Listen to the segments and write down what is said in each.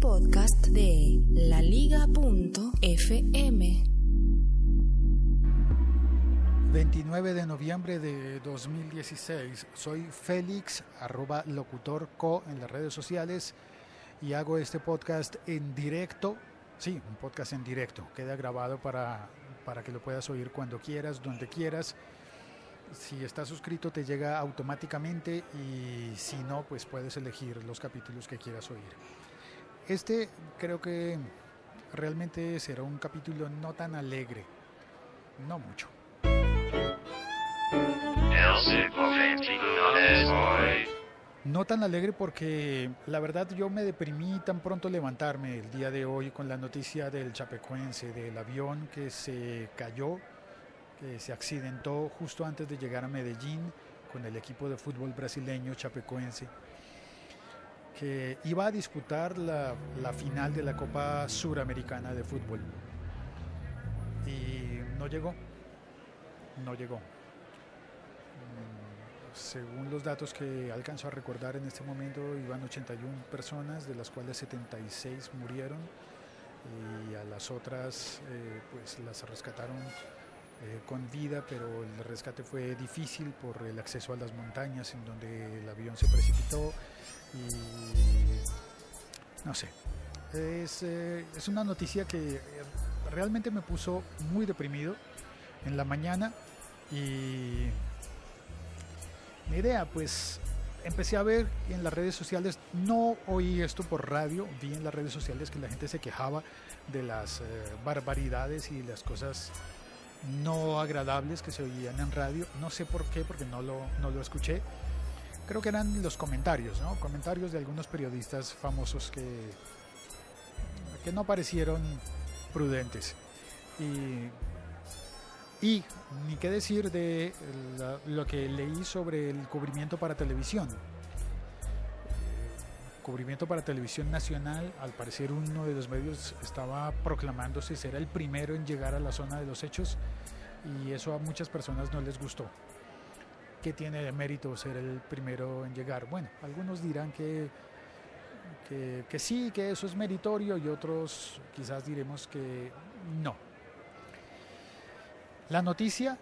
Podcast de laliga.fm. 29 de noviembre de 2016. Soy Félix, arroba locutorco en las redes sociales y hago este podcast en directo. Sí, un podcast en directo. Queda grabado para, para que lo puedas oír cuando quieras, donde quieras. Si estás suscrito te llega automáticamente y si no, pues puedes elegir los capítulos que quieras oír. Este creo que realmente será un capítulo no tan alegre, no mucho. No tan alegre porque la verdad yo me deprimí tan pronto levantarme el día de hoy con la noticia del chapecuense, del avión que se cayó, que se accidentó justo antes de llegar a Medellín con el equipo de fútbol brasileño chapecuense, que iba a disputar la, final de la Copa Suramericana de Fútbol. Y no llegó, no llegó según los datos que alcanzo a recordar en este momento, iban 81 personas, de las cuales 76 murieron y a las otras eh, pues las rescataron eh, con vida, pero el rescate fue difícil por el acceso a las montañas en donde el avión se precipitó y no sé. Es, eh, es una noticia que realmente me puso muy deprimido en la mañana y mi idea, pues empecé a ver en las redes sociales, no oí esto por radio, vi en las redes sociales que la gente se quejaba de las eh, barbaridades y las cosas no agradables que se oían en radio. No sé por qué, porque no lo, no lo escuché. Creo que eran los comentarios, ¿no? Comentarios de algunos periodistas famosos que, que no parecieron prudentes. Y y ni qué decir de lo que leí sobre el cubrimiento para televisión. Cubrimiento para televisión nacional, al parecer uno de los medios estaba proclamándose ser el primero en llegar a la zona de los hechos y eso a muchas personas no les gustó. ¿Qué tiene de mérito ser el primero en llegar? Bueno, algunos dirán que, que, sí, que eso es meritorio y otros quizás diremos que no la noticia,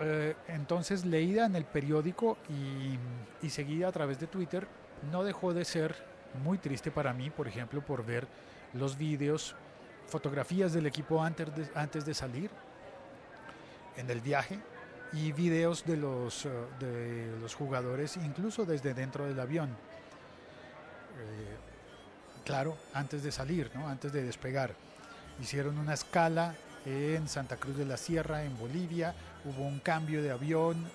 eh, entonces leída en el periódico y, seguida a través de Twitter, no dejó de ser muy triste para mí, por ejemplo, por ver los vídeos, fotografías del equipo antes de, antes de salir en el viaje y videos de los, eh, de los jugadores, incluso desde dentro del avión. Eh, claro, antes de salir, ¿no? antes de despegar. Hicieron una escala en Santa Cruz de la Sierra, en Bolivia. Hubo un cambio de avión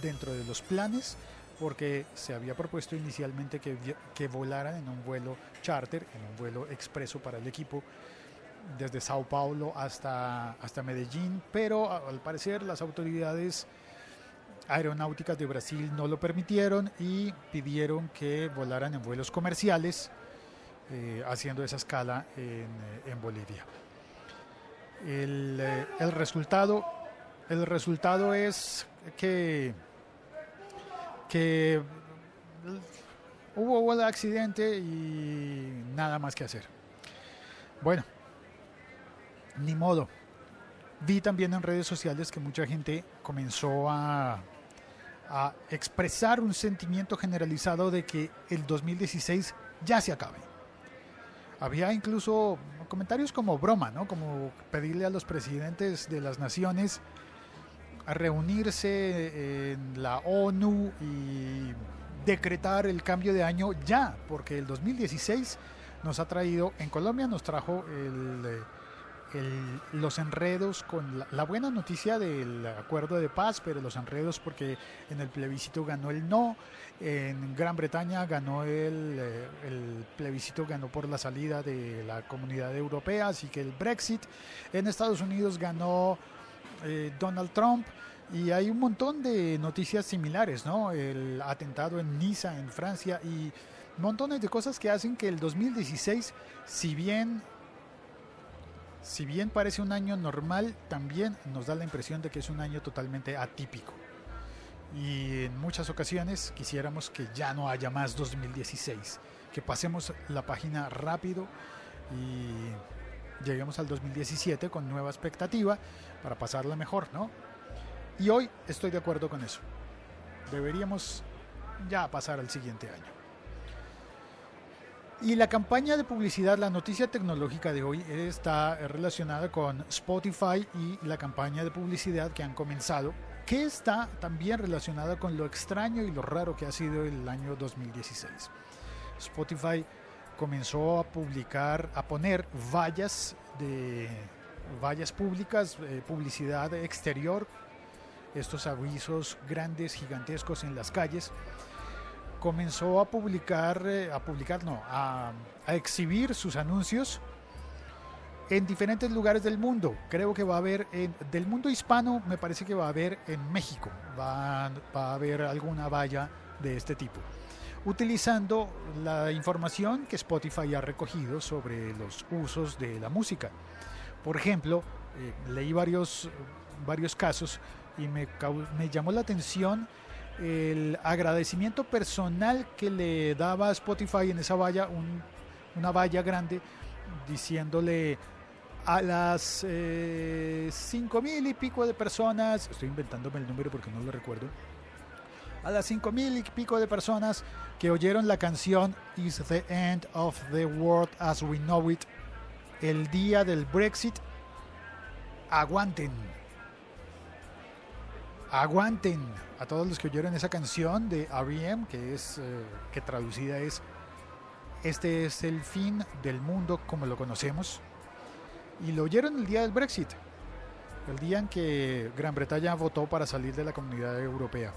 dentro de los planes porque se había propuesto inicialmente que, que volaran en un vuelo charter, en un vuelo expreso para el equipo desde Sao Paulo hasta, hasta Medellín, pero al parecer las autoridades aeronáuticas de Brasil no lo permitieron y pidieron que volaran en vuelos comerciales, eh, haciendo esa escala en, en Bolivia. El, eh, el, resultado, el resultado es que, que hubo un accidente y nada más que hacer. Bueno, ni modo. Vi también en redes sociales que mucha gente comenzó a, a expresar un sentimiento generalizado de que el 2016 ya se acabe. Había incluso comentarios como broma, ¿no? Como pedirle a los presidentes de las naciones a reunirse en la ONU y decretar el cambio de año ya, porque el 2016 nos ha traído, en Colombia nos trajo el los enredos con la, buena noticia del acuerdo de paz, pero los enredos porque en el plebiscito ganó el no, en Gran Bretaña ganó el, eh, el plebiscito, ganó por la salida de la comunidad europea, así que el Brexit, en Estados Unidos ganó eh, Donald Trump. Y hay un montón de noticias similares, ¿no? El atentado en Niza, en Francia, y montones de cosas que hacen que el 2016, si bien si bien parece un año normal, también nos da la impresión de que es un año totalmente atípico. Y en muchas ocasiones quisiéramos que ya no haya más 2016, que pasemos la página rápido y lleguemos al 2017 con nueva expectativa para pasarla mejor, ¿no? Y hoy estoy de acuerdo con eso. Deberíamos ya pasar al siguiente año. Y la campaña de publicidad, la noticia tecnológica de hoy está relacionada con Spotify y la campaña de publicidad que han comenzado, que está también relacionada con lo extraño y lo raro que ha sido el año 2016. Spotify comenzó a publicar, a poner vallas de vallas públicas, eh, publicidad exterior, estos avisos grandes, gigantescos en las calles. Comenzó a publicar, eh, a publicar, no, a, exhibir sus anuncios en diferentes lugares del mundo. Creo que va a haber, en, del mundo hispano, me parece que va a haber en México, va, va a haber alguna valla de este tipo utilizando la información que Spotify ha recogido sobre los usos de la música. Por ejemplo, eh, leí varios, varios casos y me, me llamó la atención el agradecimiento personal que le daba Spotify en esa valla, una valla grande, diciéndole a las eh, cinco mil y pico de personas, estoy inventándome el número porque no lo recuerdo, a las cinco mil y pico de personas que oyeron la canción Is the End of the World as We Know It el día del Brexit, aguanten. Aguanten a todos los que oyeron esa canción de R.E.M., que es eh, que traducida es Este es el fin del mundo como lo conocemos. Y lo oyeron el día del Brexit, el día en que Gran Bretaña votó para salir de la comunidad europea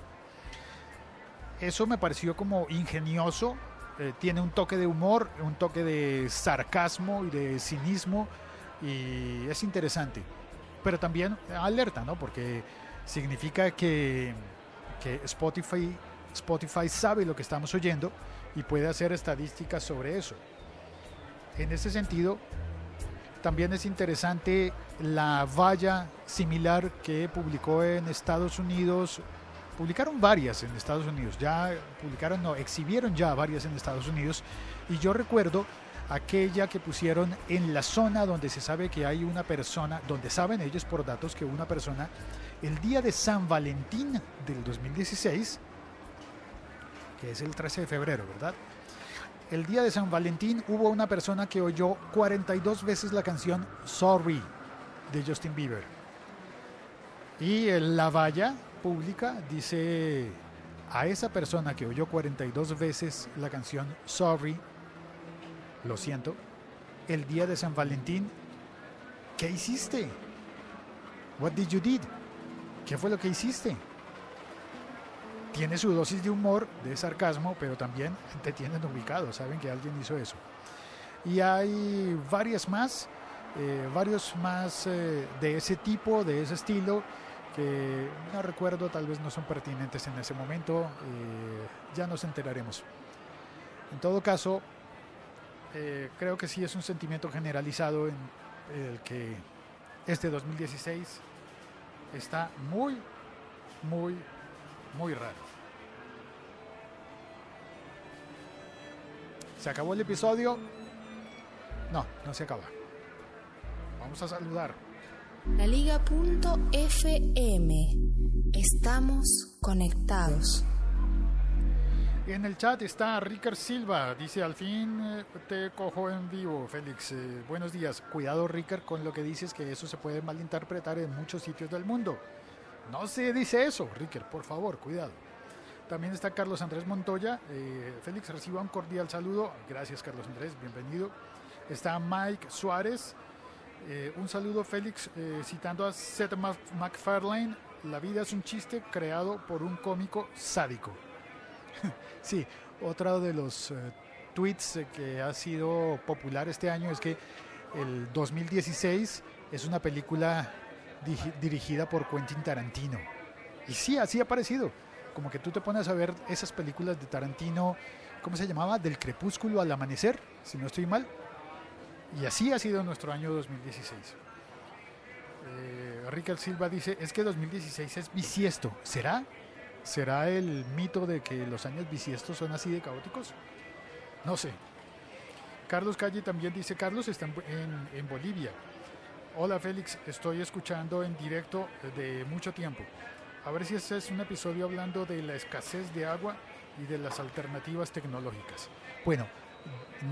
eso me pareció como ingenioso. Eh, tiene un toque de humor, un toque de sarcasmo y de cinismo y es interesante. Pero también alerta, ¿no? Porque significa que, que Spotify, Spotify sabe lo que estamos oyendo y puede hacer estadísticas sobre eso. En ese sentido, también es interesante la valla similar que publicó en Estados Unidos publicaron varias en Estados Unidos, ya publicaron, no, exhibieron ya varias en Estados Unidos y yo recuerdo aquella que pusieron en la zona donde se sabe que hay una persona, donde saben ellos por datos que una persona, el día de San Valentín del 2016, que es el 13 de febrero, ¿verdad? El día de San Valentín hubo una persona que oyó 42 veces la canción Sorry de Justin Bieber. Y la valla pública dice a esa persona que oyó 42 veces la canción Sorry, lo siento, el día de San Valentín, ¿qué hiciste? What did you did? ¿Qué fue lo que hiciste? Tiene su dosis de humor, de sarcasmo, pero también te tienen ubicado, saben que alguien hizo eso. Y hay varias más, eh, varios más eh, de ese tipo, de ese estilo que no recuerdo, tal vez no son pertinentes en ese momento, eh, ya nos enteraremos. En todo caso, eh, creo que sí es un sentimiento generalizado en el que este 2016 está muy, muy, muy raro. ¿Se acabó el episodio? No, no se acaba. Vamos a saludar. La Liga.fm. Estamos conectados. En el chat está Ricard Silva. Dice, al fin eh, te cojo en vivo, Félix. Eh, buenos días. Cuidado, Ricard, con lo que dices, que eso se puede malinterpretar en muchos sitios del mundo. No se dice eso, Ricard, por favor, cuidado. También está Carlos Andrés Montoya. Eh, Félix, reciba un cordial saludo. Gracias, Carlos Andrés, bienvenido. Está Mike Suárez. Eh, un saludo Félix, eh, citando a Seth MacFarlane, la vida es un chiste creado por un cómico sádico. sí, otro de los eh, tweets que ha sido popular este año es que el 2016 es una película dirigida por Quentin Tarantino. Y sí, así ha parecido. Como que tú te pones a ver esas películas de Tarantino, ¿cómo se llamaba? Del crepúsculo al amanecer, si no estoy mal y así ha sido nuestro año 2016. Eh, Silva dice, es que 2016 es bisiesto. ¿Será? ¿Será el mito de que los años bisiestos son así de caóticos? No sé. Carlos Calle también dice, Carlos está en, en Bolivia. Hola Félix, estoy escuchando en directo de mucho tiempo. A ver si este es un episodio hablando de la escasez de agua y de las alternativas tecnológicas. Bueno,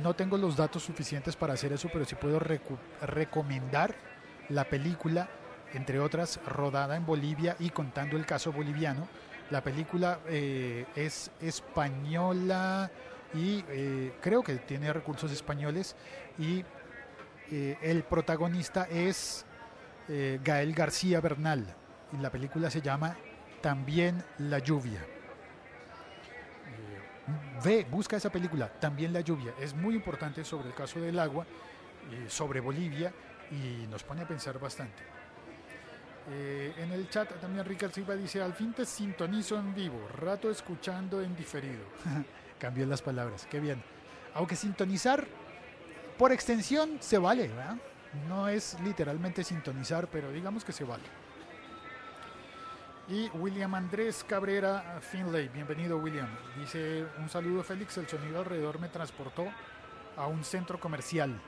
no tengo los datos suficientes para hacer eso, pero sí puedo recomendar la película, entre otras, rodada en Bolivia y contando el caso boliviano. La película eh, es española y eh, creo que tiene recursos españoles y eh, el protagonista es Gael García Bernal y la película se llama También la lluvia ve, busca esa película, también la lluvia. Es muy importante sobre el caso del agua, eh, sobre Bolivia, y nos pone a pensar bastante. Eh, en el chat también Ricardo Silva dice, al fin te sintonizo en vivo, rato escuchando en diferido. Cambió las palabras, qué bien. Aunque sintonizar por extensión se vale. No es literalmente sintonizar, pero digamos que se vale. Y William Andrés Cabrera Finlay, bienvenido William. Dice un saludo Félix, el sonido alrededor me transportó a un centro comercial.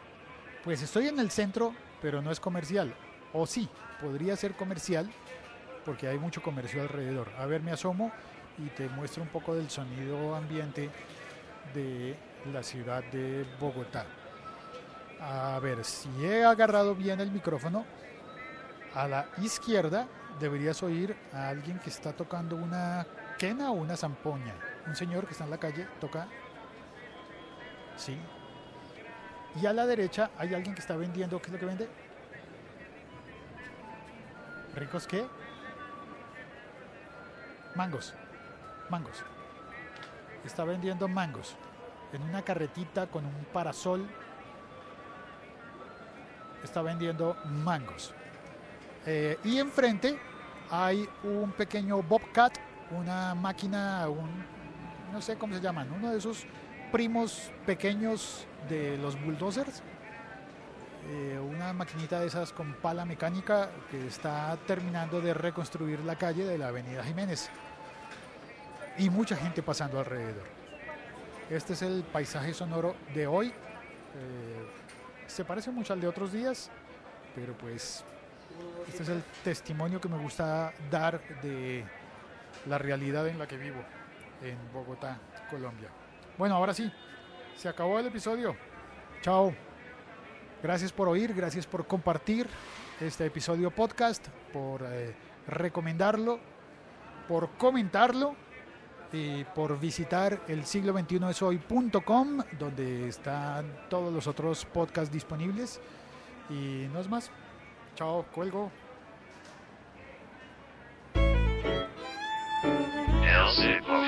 Pues estoy en el centro, pero no es comercial. O sí, podría ser comercial, porque hay mucho comercio alrededor. A ver, me asomo y te muestro un poco del sonido ambiente de la ciudad de Bogotá. A ver, si he agarrado bien el micrófono, a la izquierda deberías oír a alguien que está tocando una quena o una zampoña. Un señor que está en la calle toca. Sí. Y a la derecha hay alguien que está vendiendo. ¿Qué es lo que vende? ¿Ricos qué? Mangos. Mangos. Está vendiendo mangos. En una carretita con un parasol. Está vendiendo mangos. Eh, y enfrente hay un pequeño Bobcat, una máquina, un, no sé cómo se llaman, uno de esos primos pequeños de los bulldozers. Eh, una maquinita de esas con pala mecánica que está terminando de reconstruir la calle de la Avenida Jiménez. Y mucha gente pasando alrededor. Este es el paisaje sonoro de hoy. Eh, se parece mucho al de otros días, pero pues este es el testimonio que me gusta dar de la realidad en la que vivo en Bogotá, Colombia. Bueno, ahora sí, se acabó el episodio. Chao. Gracias por oír, gracias por compartir este episodio podcast, por eh, recomendarlo, por comentarlo y por visitar el siglo 21 es hoy.com donde están todos los otros podcasts disponibles. Y no es más. Chao, cuelgo. El